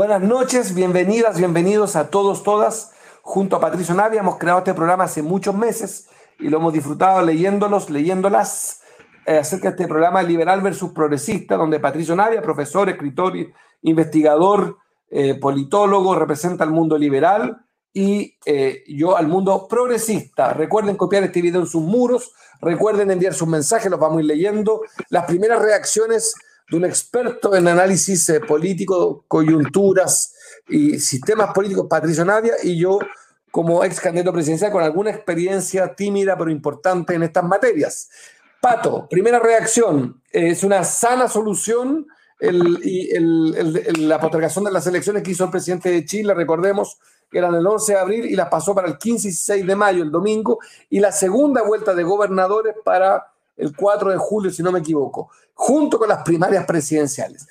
Buenas noches, bienvenidas, bienvenidos a todos, todas. Junto a Patricio Navia hemos creado este programa hace muchos meses y lo hemos disfrutado leyéndolos, leyéndolas eh, acerca de este programa Liberal versus Progresista, donde Patricio Navia, profesor, escritor, investigador, eh, politólogo, representa al mundo liberal y eh, yo al mundo progresista. Recuerden copiar este video en sus muros, recuerden enviar sus mensajes, los vamos a ir leyendo. Las primeras reacciones de un experto en análisis eh, político, coyunturas y sistemas políticos, Patricio Nadia, y yo como ex candidato presidencial con alguna experiencia tímida pero importante en estas materias. Pato, primera reacción, es una sana solución la postergación de las elecciones que hizo el presidente de Chile, recordemos que eran el 11 de abril y las pasó para el 15 y 16 de mayo, el domingo, y la segunda vuelta de gobernadores para el 4 de julio, si no me equivoco, junto con las primarias presidenciales.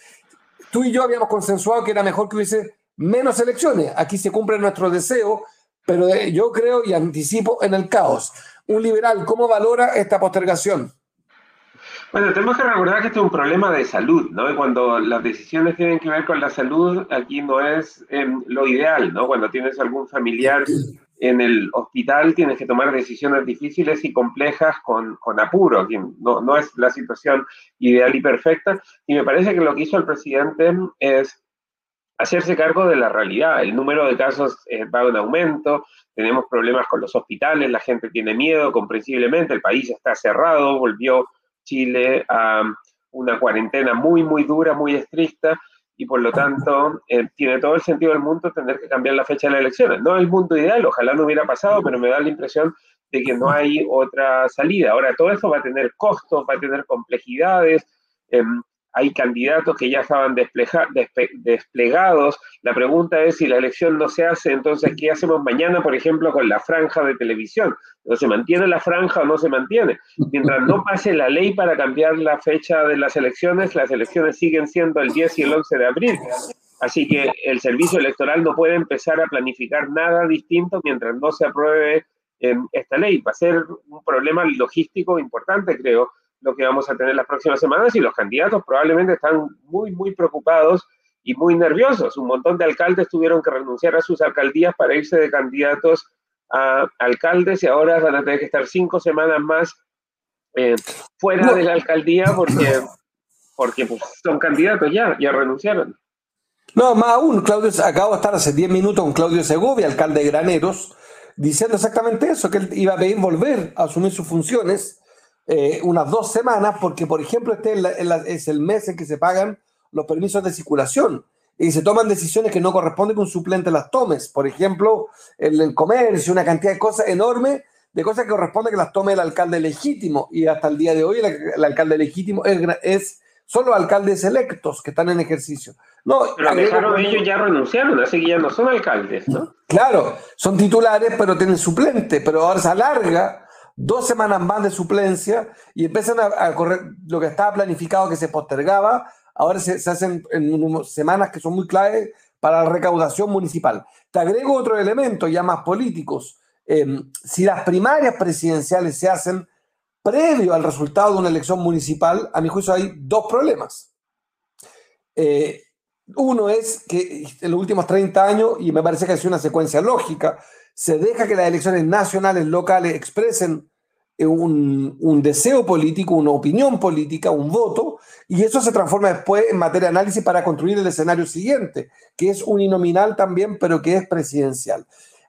Tú y yo habíamos consensuado que era mejor que hubiese menos elecciones. Aquí se cumple nuestro deseo, pero yo creo y anticipo en el caos. Un liberal, ¿cómo valora esta postergación? Bueno, tenemos que recordar que este es un problema de salud, ¿no? Y cuando las decisiones tienen que ver con la salud, aquí no es em, lo ideal, ¿no? Cuando tienes algún familiar en el hospital, tienes que tomar decisiones difíciles y complejas con, con apuro. No, no es la situación ideal y perfecta. Y me parece que lo que hizo el presidente es hacerse cargo de la realidad. El número de casos eh, va en aumento, tenemos problemas con los hospitales, la gente tiene miedo, comprensiblemente, el país está cerrado, volvió Chile a una cuarentena muy, muy dura, muy estricta, y por lo tanto eh, tiene todo el sentido del mundo tener que cambiar la fecha de las elecciones. No es el mundo ideal, ojalá no hubiera pasado, pero me da la impresión de que no hay otra salida. Ahora, todo eso va a tener costos, va a tener complejidades. Eh, hay candidatos que ya estaban desplegados. La pregunta es si la elección no se hace, entonces, ¿qué hacemos mañana, por ejemplo, con la franja de televisión? ¿No se mantiene la franja o no se mantiene? Mientras no pase la ley para cambiar la fecha de las elecciones, las elecciones siguen siendo el 10 y el 11 de abril. Así que el servicio electoral no puede empezar a planificar nada distinto mientras no se apruebe eh, esta ley. Va a ser un problema logístico importante, creo, lo que vamos a tener las próximas semanas y los candidatos probablemente están muy, muy preocupados y muy nerviosos. Un montón de alcaldes tuvieron que renunciar a sus alcaldías para irse de candidatos a alcaldes y ahora van a tener que estar cinco semanas más eh, fuera de la alcaldía porque, porque pues, son candidatos ya, ya renunciaron. No, más aún, Claudio, acabo de estar hace 10 minutos con Claudio Segovia, alcalde de Graneros, diciendo exactamente eso, que él iba a pedir volver a asumir sus funciones eh, unas dos semanas, porque, por ejemplo, este es, el mes en que se pagan los permisos de circulación y se toman decisiones que no corresponden que un suplente las tomes. Por ejemplo, el, el comercio, una cantidad de cosas enormes, de cosas que corresponde que las tome el alcalde legítimo. Y hasta el día de hoy el, alcalde legítimo es, es solo alcaldes electos que están en ejercicio. No, pero ellos ya renunciaron, así que ya no son alcaldes, ¿no? Claro, son titulares, pero tienen suplente, pero ahora se alarga dos semanas más de suplencia y empiezan a, correr lo que estaba planificado que se postergaba, ahora se, hacen en semanas que son muy claves para la recaudación municipal. Te agrego otro elemento ya más políticos. Em, si las primarias presidenciales se hacen previo al resultado de una elección municipal, a mi juicio hay dos problemas. Eh, uno es que en los últimos 30 años, y me parece que es una secuencia lógica, se deja que las elecciones nacionales, locales expresen eh, un, deseo político, una opinión política, un voto, y eso se transforma después en materia de análisis para construir el escenario siguiente, que es uninominal también, pero que es presidencial.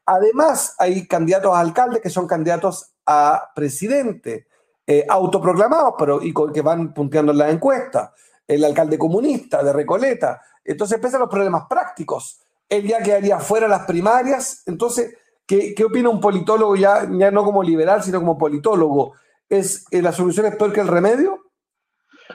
Además, hay candidatos a alcaldes que son candidatos a presidente, eh, autoproclamados, pero y que van punteando en la encuesta. El alcalde comunista de Recoleta. Entonces empiezan los problemas prácticos. Él ya quedaría fuera las primarias. Entonces, ¿Qué, opina un politólogo ya, ya no como liberal, sino como politólogo? ¿Es eh, la solución es peor que el remedio?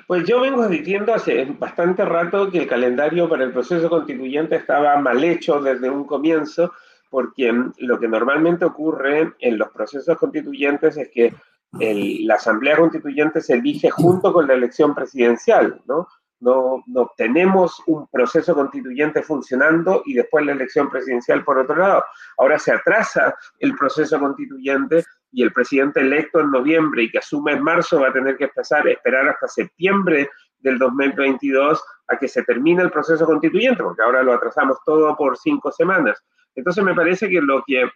Pues yo vengo diciendo hace bastante rato que el calendario para el proceso constituyente estaba mal hecho desde un comienzo, porque lo que normalmente ocurre en los procesos constituyentes es que la Asamblea Constituyente se elige junto con la elección presidencial, ¿no? No, no tenemos un proceso constituyente funcionando y después la elección presidencial por otro lado. Ahora se atrasa el proceso constituyente y el presidente electo en noviembre y que asume en marzo va a tener que empezar esperar hasta septiembre del 2022 a que se termine el proceso constituyente, porque ahora lo atrasamos todo por cinco semanas. Entonces me parece que lo que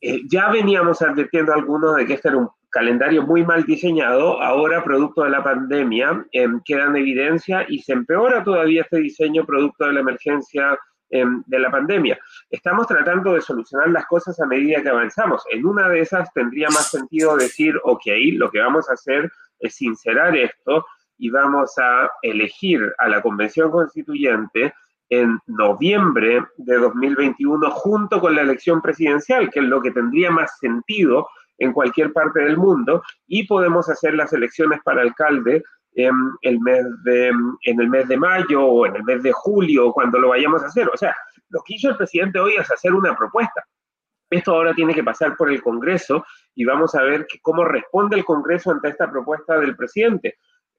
eh, ya veníamos advirtiendo algunos de que este era un calendario muy mal diseñado, ahora producto de la pandemia em, queda en evidencia y se empeora todavía este diseño producto de la emergencia em, de la pandemia. Estamos tratando de solucionar las cosas a medida que avanzamos. En una de esas tendría más sentido decir, ok, lo que vamos a hacer es sincerar esto y vamos a elegir a la Convención Constituyente en noviembre de 2021 junto con la elección presidencial, que es lo que tendría más sentido en cualquier parte del mundo, y podemos hacer las elecciones para alcalde en el mes de, en el mes de mayo o en el mes de julio, cuando lo vayamos a hacer. O sea, lo que hizo el presidente hoy es hacer una propuesta. Esto ahora tiene que pasar por el Congreso y vamos a ver cómo responde el Congreso ante esta propuesta del presidente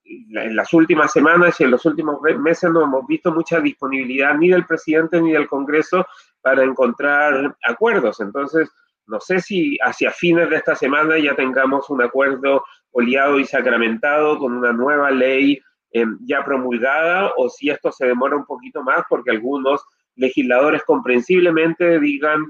en las últimas semanas y en los últimos meses no hemos visto mucha disponibilidad ni del presidente ni del Congreso para encontrar acuerdos. Entonces, no sé si hacia fines de esta semana ya tengamos un acuerdo oleado y sacramentado con una nueva ley eh, ya promulgada o si esto se demora un poquito más porque algunos legisladores comprensiblemente digan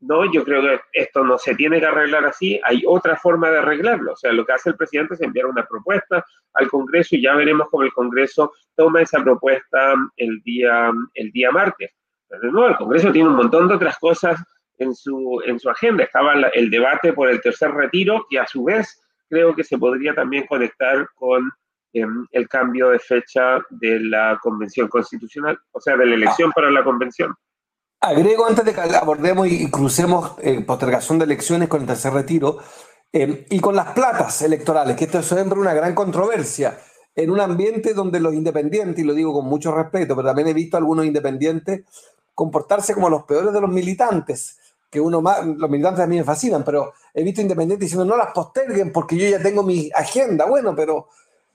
no, yo creo que esto no se tiene que arreglar así, hay otra forma de arreglarlo. O sea, lo que hace el presidente es enviar una propuesta al Congreso y ya veremos cómo el Congreso toma esa propuesta el día, el día martes. Pero no, el Congreso tiene un montón de otras cosas en su, en su agenda. Estaba el debate por el tercer retiro, y a su vez creo que se podría también conectar con em, el cambio de fecha de la convención constitucional, o sea, de la elección para la convención. Agrego antes de que abordemos y crucemos eh, postergación de elecciones con el tercer retiro eh, y con las platas electorales, que esto es siempre una gran controversia en un ambiente donde los independientes, y lo digo con mucho respeto, pero también he visto a algunos independientes comportarse como los peores de los militantes, que uno más, los militantes a mí me fascinan, pero he visto independientes diciendo no las posterguen porque yo ya tengo mi agenda. Bueno, pero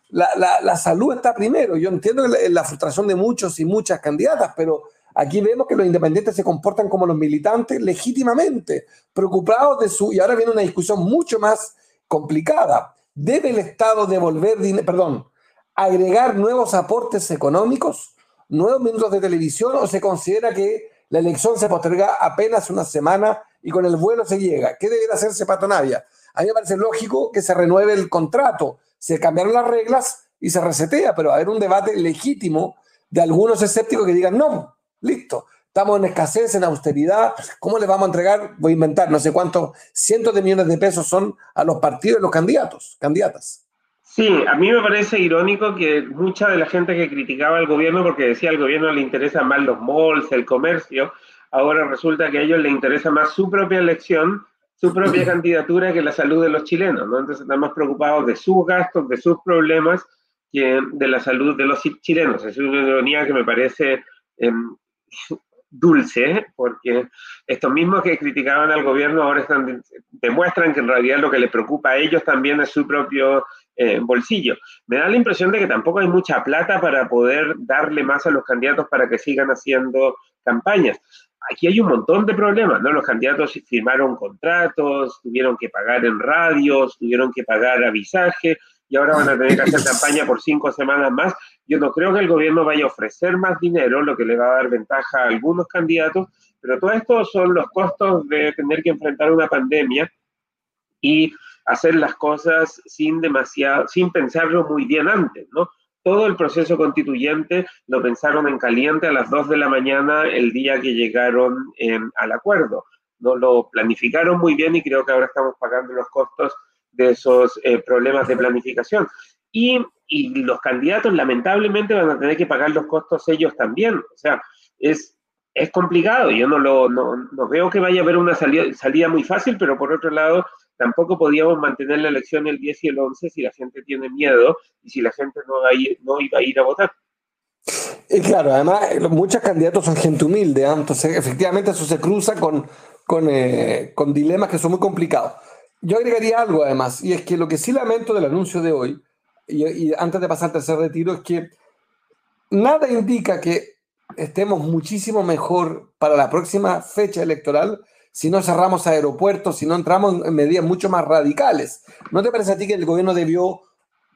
la, la, salud está primero. Yo entiendo la, la frustración de muchos y muchas candidatas, pero Aquí vemos que los independientes se comportan como los militantes legítimamente, preocupados de su... Y ahora viene una discusión mucho más complicada. ¿Debe el Estado devolver dinero, perdón, agregar nuevos aportes económicos, nuevos minutos de televisión o se considera que la elección se posterga apenas una semana y con el vuelo se llega? ¿Qué debe hacerse Pato Navia? A mí me parece lógico que se renueve el contrato, se cambiaron las reglas y se resetea, pero va a haber un debate legítimo de algunos escépticos que digan, no, Listo. Estamos en escasez, en austeridad. ¿Cómo le vamos a entregar? Voy a inventar no sé cuántos cientos de millones de pesos son a los partidos y los candidatos, candidatas. Sí, a mí me parece irónico que mucha de la gente que criticaba al gobierno porque decía al gobierno le interesan más los malls, el comercio, ahora resulta que a ellos les interesa más su propia elección, su propia candidatura que la salud de los chilenos, ¿no? Entonces están más preocupados de sus gastos, de sus problemas, que de la salud de los chilenos. Es una ironía que me parece em, dulce, porque estos mismos que criticaban al gobierno ahora están, demuestran que en realidad lo que les preocupa a ellos también es su propio eh, bolsillo. Me da la impresión de que tampoco hay mucha plata para poder darle más a los candidatos para que sigan haciendo campañas. Aquí hay un montón de problemas, ¿no? Los candidatos firmaron contratos, tuvieron que pagar en radios, tuvieron que pagar avisaje, y ahora van a tener que hacer campaña por cinco semanas más. Yo no creo que el gobierno vaya a ofrecer más dinero, lo que le va a dar ventaja a algunos candidatos, pero todo esto son los costos de tener que enfrentar una pandemia y hacer las cosas sin demasiado, sin pensarlo muy bien antes, ¿no? Todo el proceso constituyente lo pensaron en caliente a las 2 de la mañana el día que llegaron eh, al acuerdo. No lo planificaron muy bien y creo que ahora estamos pagando los costos de esos eh, problemas de planificación. Y, y, los candidatos lamentablemente van a tener que pagar los costos ellos también. O sea, es, es complicado. Yo no, lo, no, no veo que vaya a haber una salida, salida, muy fácil, pero por otro lado, tampoco podíamos mantener la elección el 10 y el 11 si la gente tiene miedo y si la gente no, va a ir, no iba a ir a votar. Y claro, además, eh, muchos candidatos son gente humilde, ¿eh? entonces efectivamente eso se cruza con, eh, con dilemas que son muy complicados. Yo agregaría algo además, y es que lo que sí lamento del anuncio de hoy, y, antes de pasar al tercer retiro, es que nada indica que estemos muchísimo mejor para la próxima fecha electoral si no cerramos aeropuertos, si no entramos en medidas mucho más radicales. ¿No te parece a ti que el gobierno debió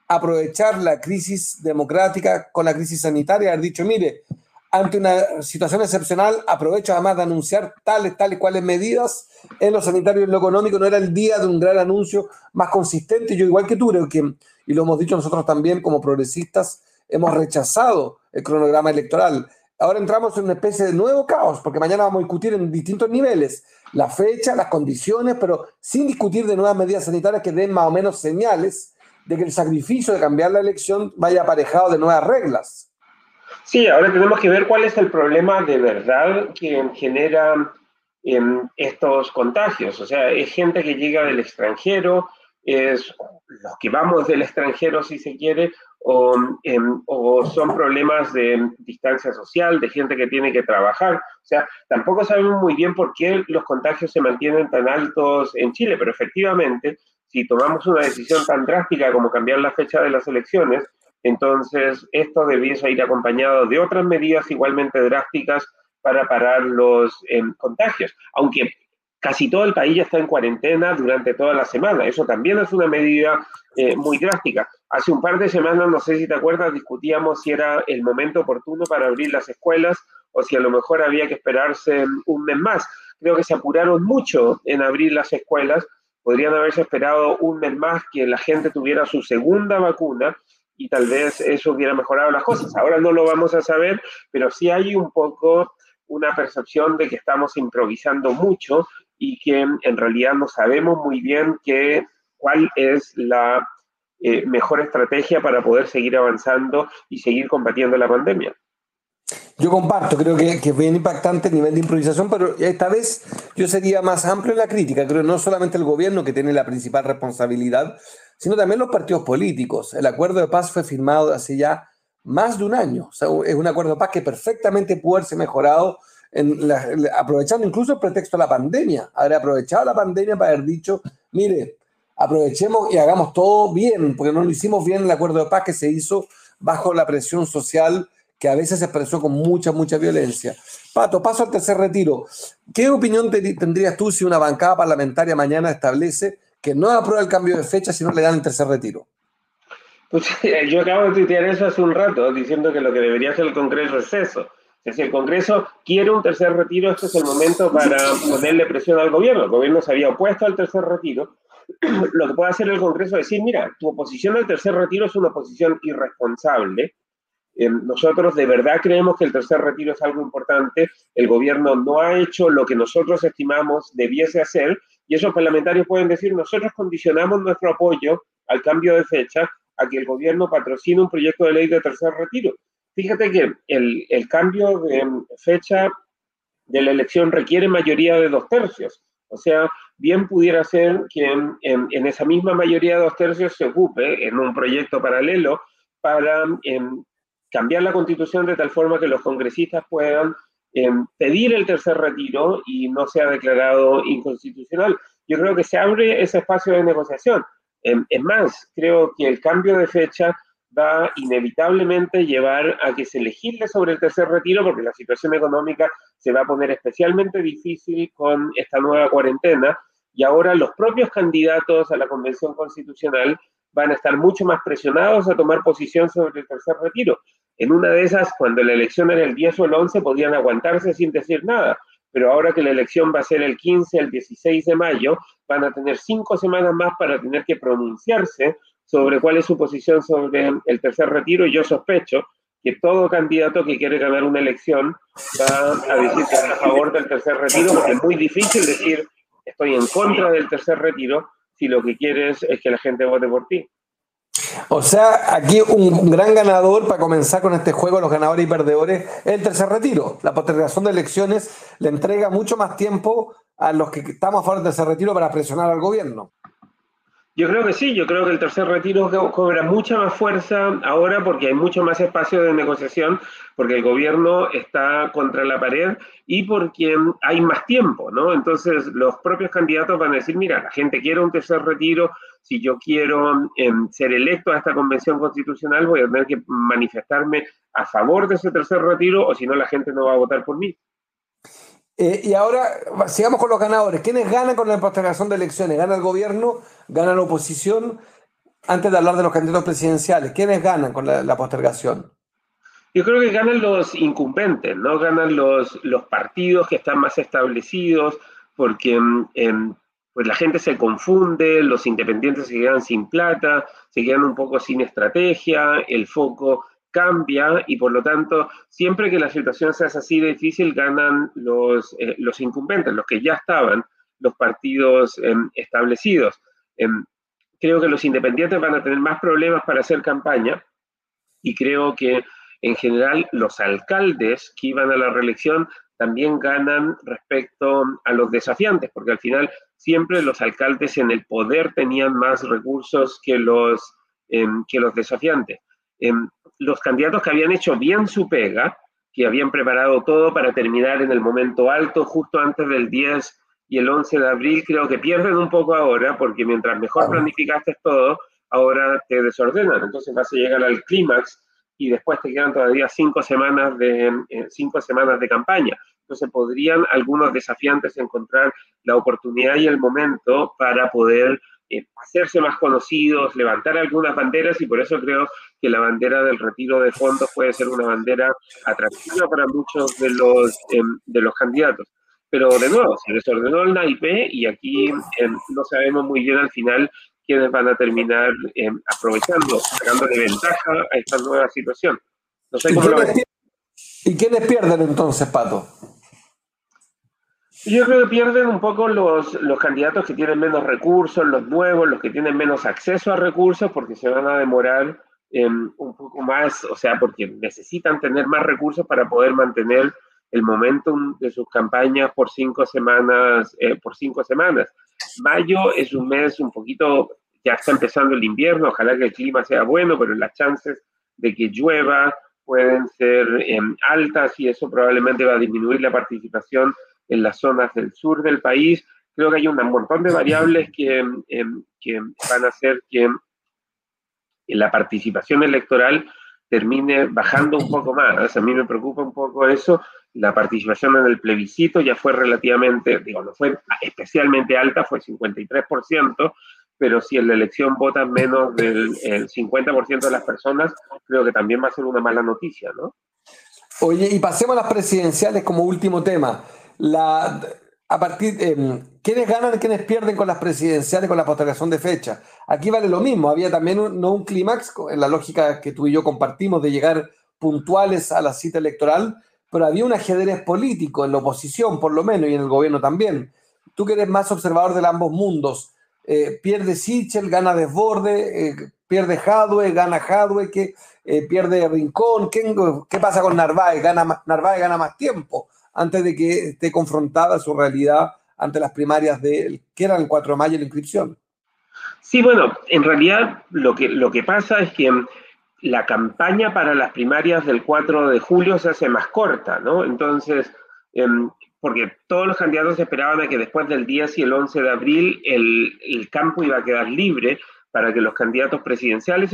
aprovechar la crisis democrática con la crisis sanitaria, haber dicho, mire, ante una situación excepcional, aprovecho además de anunciar tales, tales, cuales medidas en lo sanitario y en lo económico. No era el día de un gran anuncio más consistente. Yo, igual que tú, creo que, y lo hemos dicho nosotros también como progresistas, hemos rechazado el cronograma electoral. Ahora entramos en una especie de nuevo caos, porque mañana vamos a discutir en distintos niveles la fecha, las condiciones, pero sin discutir de nuevas medidas sanitarias que den más o menos señales de que el sacrificio de cambiar la elección vaya aparejado de nuevas reglas. Sí, ahora tenemos que ver cuál es el problema de verdad que genera em, estos contagios. O sea, es gente que llega del extranjero, es los que vamos del extranjero, si se quiere, o, em, o, son problemas de distancia social, de gente que tiene que trabajar. O sea, tampoco sabemos muy bien por qué los contagios se mantienen tan altos en Chile, pero efectivamente, si tomamos una decisión tan drástica como cambiar la fecha de las elecciones, entonces, esto debiese ir acompañado de otras medidas igualmente drásticas para parar los em, contagios, aunque casi todo el país ya está en cuarentena durante toda la semana. Eso también es una medida eh, muy drástica. Hace un par de semanas, no sé si te acuerdas, discutíamos si era el momento oportuno para abrir las escuelas o si a lo mejor había que esperarse un mes más. Creo que se apuraron mucho en abrir las escuelas. Podrían haberse esperado un mes más que la gente tuviera su segunda vacuna y tal vez eso hubiera mejorado las cosas. Ahora no lo vamos a saber, pero sí hay un poco una percepción de que estamos improvisando mucho y que en realidad no sabemos muy bien qué, cuál es la eh, mejor estrategia para poder seguir avanzando y seguir combatiendo la pandemia. Yo comparto, creo que, que, es bien impactante el nivel de improvisación, pero esta vez yo sería más amplio en la crítica. Creo no solamente el gobierno que tiene la principal responsabilidad, sino también los partidos políticos. El acuerdo de paz fue firmado hace ya más de un año. O sea, es un acuerdo de paz que perfectamente pudo haberse mejorado, en aprovechando incluso el pretexto de la pandemia. Haber aprovechado la pandemia para haber dicho, mire, aprovechemos y hagamos todo bien, porque no lo hicimos bien el acuerdo de paz que se hizo bajo la presión social que a veces se expresó con mucha, mucha violencia. Pato, paso al tercer retiro. ¿Qué opinión tendrías tú si una bancada parlamentaria mañana establece que no aprueba el cambio de fecha si no le dan el tercer retiro. Pues yo acabo de tuitear eso hace un rato, diciendo que lo que debería hacer el Congreso es eso. Si el Congreso quiere un tercer retiro, este es el momento para ponerle presión al gobierno. El gobierno se había opuesto al tercer retiro. Lo que puede hacer el Congreso es decir, mira, tu oposición al tercer retiro es una oposición irresponsable. Eh, nosotros de verdad creemos que el tercer retiro es algo importante. El gobierno no ha hecho lo que nosotros estimamos debiese hacer y esos parlamentarios pueden decir, nosotros condicionamos nuestro apoyo al cambio de fecha a que el gobierno patrocine un proyecto de ley de tercer retiro. Fíjate que el, cambio de fecha de la elección requiere mayoría de dos tercios. O sea, bien pudiera ser que en, esa misma mayoría de dos tercios se ocupe en un proyecto paralelo para em, cambiar la constitución de tal forma que los congresistas puedan pedir el tercer retiro y no sea declarado inconstitucional. Yo creo que se abre ese espacio de negociación. es más, creo que el cambio de fecha va inevitablemente llevar a que se legisle sobre el tercer retiro porque la situación económica se va a poner especialmente difícil con esta nueva cuarentena y ahora los propios candidatos a la Convención Constitucional van a estar mucho más presionados a tomar posición sobre el tercer retiro. En una de esas, cuando la elección era el 10 o el 11, podían aguantarse sin decir nada, pero ahora que la elección va a ser el 15, el 16 de mayo, van a tener cinco semanas más para tener que pronunciarse sobre cuál es su posición sobre el tercer retiro y yo sospecho que todo candidato que quiere ganar una elección va a decir que está a favor del tercer retiro, porque es muy difícil decir estoy en contra del tercer retiro si lo que quieres es que la gente vote por ti. O sea, aquí un gran ganador para comenzar con este juego, los ganadores y perdedores, es el tercer retiro. La postergación de elecciones le entrega mucho más tiempo a los que estamos a favor del tercer retiro para presionar al gobierno. Yo creo que sí, yo creo que el tercer retiro cobra mucha más fuerza ahora porque hay mucho más espacio de negociación, porque el gobierno está contra la pared y porque hay más tiempo, ¿no? Entonces los propios candidatos van a decir, mira, la gente quiere un tercer retiro, si yo quiero em, ser electo a esta convención constitucional voy a tener que manifestarme a favor de ese tercer retiro o si no la gente no va a votar por mí. Eh, y ahora sigamos con los ganadores. ¿Quiénes ganan con la postergación de elecciones? ¿Gana el gobierno? ¿Gana la oposición? antes de hablar de los candidatos presidenciales, ¿quiénes ganan con la, postergación? Yo creo que ganan los incumbentes, ¿no? Ganan los, los partidos que están más establecidos, porque mm, pues la gente se confunde, los independientes se quedan sin plata, se quedan un poco sin estrategia, el foco cambia y por lo tanto, siempre que la situación sea así de difícil, ganan los, eh, los incumbentes, los que ya estaban, los partidos em, establecidos. Em, creo que los independientes van a tener más problemas para hacer campaña y creo que en general los alcaldes que iban a la reelección también ganan respecto a los desafiantes, porque al final siempre los alcaldes en el poder tenían más recursos que los, em, que los desafiantes. Los candidatos que habían hecho bien su pega, que habían preparado todo para terminar en el momento alto, justo antes del 10 y el 11 de abril creo que pierden un poco ahora, porque mientras mejor planificaste todo, ahora te desordenan. Entonces vas a llegar al clímax y después te quedan todavía cinco semanas de, eh, cinco semanas de campaña. Entonces podrían algunos desafiantes encontrar la oportunidad y el momento para poder eh, hacerse más conocidos, levantar algunas banderas y por eso creo que la bandera del retiro de fondos puede ser una bandera atractiva para muchos de los, em, de los candidatos. Pero de nuevo, se desordenó el naipe y aquí em, no sabemos muy bien al final quiénes van a terminar em, aprovechando, de ventaja a esta nueva situación. No sé cómo ¿Y quiénes pierden entonces, Pato? Yo creo que pierden un poco los, los candidatos que tienen menos recursos, los nuevos, los que tienen menos acceso a recursos, porque se van a demorar em, un poco más, o sea, porque necesitan tener más recursos para poder mantener el momentum de sus campañas por cinco semanas, eh, por cinco semanas. Mayo es un mes un poquito, ya está empezando el invierno, ojalá que el clima sea bueno, pero las chances de que llueva pueden ser em, altas y eso probablemente va a disminuir la participación en las zonas del sur del país. Creo que hay un montón de variables que, em, que van a hacer que la participación electoral termine bajando un poco más. A mí me preocupa un poco eso. La participación en el plebiscito ya fue relativamente, digo, no fue especialmente alta, fue 53%, pero si en la elección votan menos del 50% de las personas, creo que también va a ser una mala noticia, ¿no? Oye, y pasemos a las presidenciales como último tema. A partir de, ¿Quiénes ganan quiénes pierden con las presidenciales, con la postergación de fecha? Aquí vale lo mismo, había también un, no un clímax, en la lógica que tú y yo compartimos de llegar puntuales a la cita electoral, pero había un ajedrez político en la oposición, por lo menos, y en el gobierno también. Tú que eres más observador de ambos mundos, eh, pierde Sichel, gana Desborde, eh, pierde Jadwe, gana Jadwe, que, eh, pierde Rincón, ¿Qué, ¿qué, pasa con Narváez? Gana, Narváez gana más tiempo antes de que esté confrontada su realidad ante las primarias de, que era el 4 de mayo la inscripción. Sí, bueno, en realidad lo que, lo que pasa es que la campaña para las primarias del 4 de julio se hace más corta, ¿no? Entonces, em, porque todos los candidatos esperaban a que después del 10 y el 11 de abril el, el campo iba a quedar libre para que los candidatos presidenciales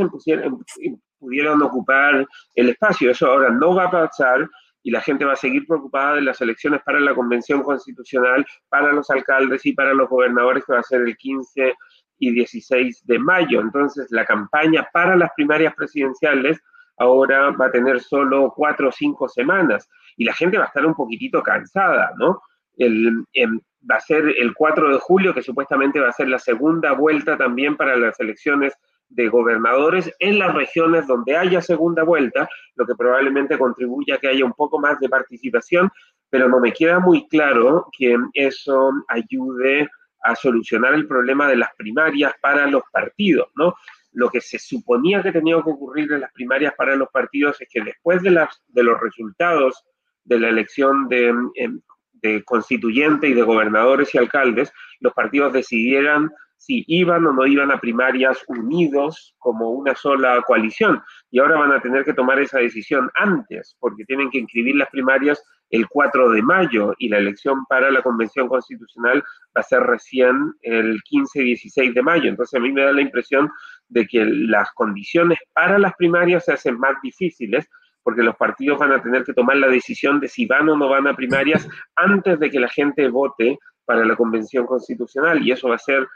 pudieran ocupar el espacio. Eso ahora no va a pasar y la gente va a seguir preocupada de las elecciones para la Convención Constitucional, para los alcaldes y para los gobernadores, que va a ser el 15 y 16 de mayo. Entonces, la campaña para las primarias presidenciales ahora va a tener solo cuatro o cinco semanas y la gente va a estar un poquitito cansada, ¿no? El, em, va a ser el 4 de julio, que supuestamente va a ser la segunda vuelta también para las elecciones de gobernadores en las regiones donde haya segunda vuelta, lo que probablemente contribuya a que haya un poco más de participación, pero no me queda muy claro que eso ayude a solucionar el problema de las primarias para los partidos, ¿no? Lo que se suponía que tenía que ocurrir en las primarias para los partidos es que después de, las, de los resultados de la elección de, em, de constituyente y de gobernadores y alcaldes, los partidos decidieran si iban o no iban a primarias unidos como una sola coalición. Y ahora van a tener que tomar esa decisión antes, porque tienen que inscribir las primarias el 4 de mayo y la elección para la Convención Constitucional va a ser recién el 15 y 16 de mayo. Entonces a mí me da la impresión de que las condiciones para las primarias se hacen más difíciles porque los partidos van a tener que tomar la decisión de si van o no van a primarias antes de que la gente vote para la Convención Constitucional y eso va a ser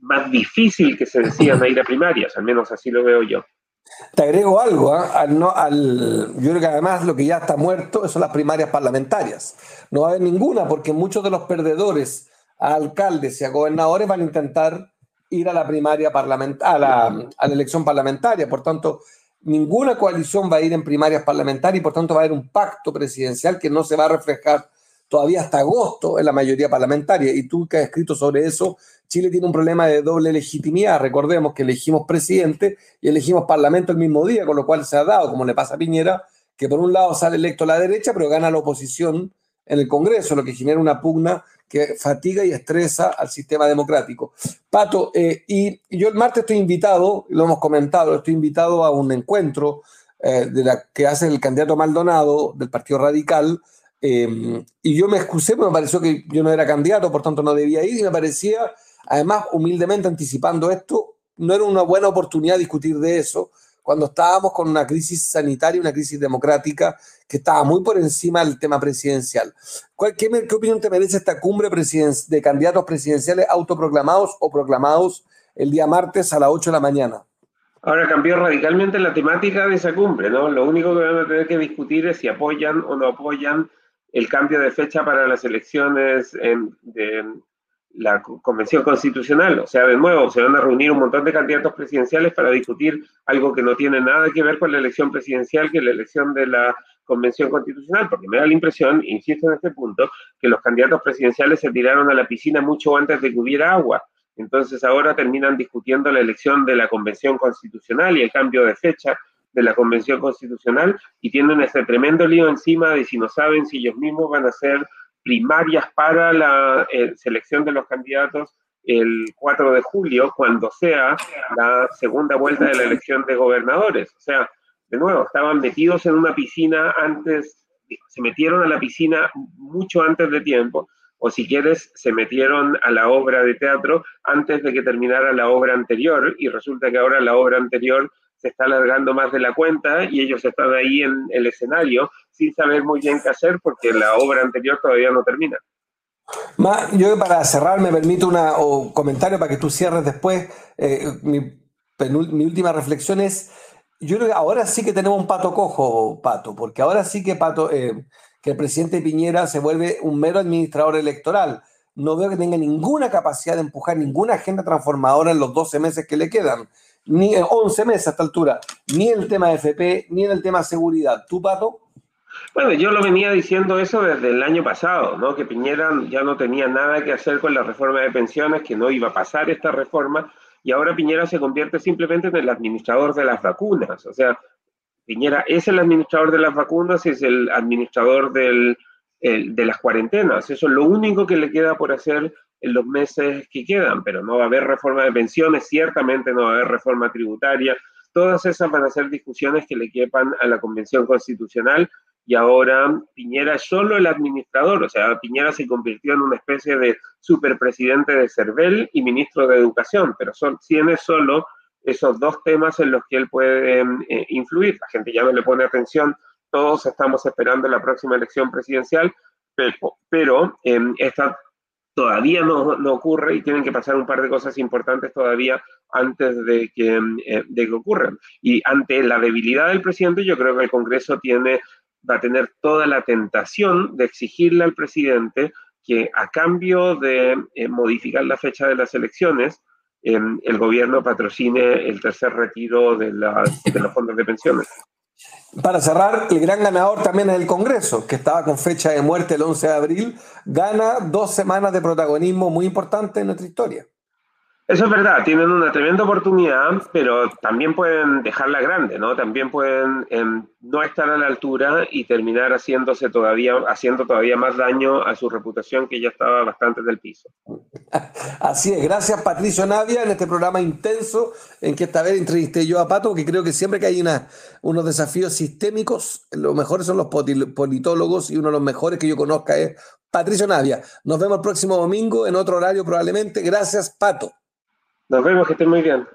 más difícil que se decidan a ir a primarias, al menos así lo veo yo. Te agrego algo, al, yo creo que además lo que ya está muerto son las primarias parlamentarias. No va a haber ninguna porque muchos de los perdedores a alcaldes y a gobernadores van a intentar ir a la primaria parlamentaria, la, a la elección parlamentaria. Por tanto, ninguna coalición va a ir en primarias parlamentarias y por tanto va a haber un pacto presidencial que no se va a reflejar todavía hasta agosto en la mayoría parlamentaria. Y tú que has escrito sobre eso, Chile tiene un problema de doble legitimidad. Recordemos que elegimos presidente y elegimos parlamento el mismo día, con lo cual se ha dado, como le pasa a Piñera, que por un lado sale electo la derecha, pero gana la oposición en el Congreso, lo que genera una pugna que fatiga y estresa al sistema democrático. Pato, eh, y yo el martes estoy invitado, lo hemos comentado, estoy invitado a un encuentro eh, de la que hace el candidato Maldonado del Partido Radical, eh, y yo me excusé porque me pareció que yo no era candidato, por tanto no debía ir, y me parecía, además, humildemente anticipando esto, no era una buena oportunidad discutir de eso, cuando estábamos con una crisis sanitaria, una crisis democrática que estaba muy por encima del tema presidencial. ¿Qué, opinión te merece esta cumbre de candidatos presidenciales autoproclamados o proclamados el día martes a las 8 de la mañana? Ahora cambió radicalmente la temática de esa cumbre, ¿no? Lo único que van a tener que discutir es si apoyan o no apoyan el cambio de fecha para las elecciones de la Convención Constitucional. O sea, de nuevo, se van a reunir un montón de candidatos presidenciales para discutir algo que no tiene nada que ver con la elección presidencial, que la elección de la Convención Constitucional, porque me da la impresión, insisto en este punto, que los candidatos presidenciales se tiraron a la piscina mucho antes de que hubiera agua. Entonces ahora terminan discutiendo la elección de la Convención Constitucional y el cambio de fecha de la Convención Constitucional y tienen ese tremendo lío encima de si no saben si ellos mismos van a hacer primarias para la eh, selección de los candidatos el 4 de julio, cuando sea la segunda vuelta de la elección de gobernadores. O sea, de nuevo, estaban metidos en una piscina antes, se metieron a la piscina mucho antes de tiempo, o si quieres, se metieron a la obra de teatro antes de que terminara la obra anterior, y resulta que ahora la obra anterior se está alargando más de la cuenta y ellos están ahí en el escenario sin saber muy bien qué hacer porque la obra anterior todavía no termina. yo para cerrar me permito un comentario para que tú cierres después. Eh, mi, mi, última reflexión es, yo creo que ahora sí que tenemos un pato cojo, Pato, porque ahora sí que Pato, eh, que el presidente Piñera se vuelve un mero administrador electoral. No veo que tenga ninguna capacidad de empujar ninguna agenda transformadora en los 12 meses que le quedan ni 11 meses a esta altura, ni el tema de FP, ni en el tema de seguridad. ¿Tú, Pato? Bueno, yo lo venía diciendo eso desde el año pasado, ¿no? Que Piñera ya no tenía nada que hacer con la reforma de pensiones, que no iba a pasar esta reforma, y ahora Piñera se convierte simplemente en el administrador de las vacunas. O sea, Piñera es el administrador de las vacunas es el administrador del, de las cuarentenas. Eso es lo único que le queda por hacer en los meses que quedan, pero no va a haber reforma de pensiones, ciertamente no va a haber reforma tributaria. Todas esas van a ser discusiones que le quepan a la Convención Constitucional y ahora Piñera es solo el administrador, o sea, Piñera se convirtió en una especie de superpresidente de CERVEL y ministro de Educación, pero son, tiene solo esos dos temas en los que él puede eh, influir. La gente ya no le pone atención, todos estamos esperando la próxima elección presidencial, pero, pero eh, esta todavía no, ocurre y tienen que pasar un par de cosas importantes todavía antes de que, eh, de que ocurran. Y ante la debilidad del presidente, yo creo que el Congreso tiene, va a tener toda la tentación de exigirle al presidente que a cambio de eh, modificar la fecha de las elecciones, em, el gobierno patrocine el tercer retiro de, de los fondos de pensiones. Para cerrar, el gran ganador también es el Congreso, que estaba con fecha de muerte el 11 de abril, gana dos semanas de protagonismo muy importante en nuestra historia. Eso es verdad, tienen una tremenda oportunidad, pero también pueden dejarla grande, ¿no? También pueden em, no estar a la altura y terminar haciéndose todavía, haciendo todavía más daño a su reputación que ya estaba bastante del piso. Así es, gracias Patricio Navia en este programa intenso en que esta vez entrevisté yo a Pato, que creo que siempre que hay unos desafíos sistémicos, los mejores son los politólogos y uno de los mejores que yo conozca es Patricio Navia. Nos vemos el próximo domingo en otro horario probablemente. Gracias, Pato. Nos vemos, que estén muy bien.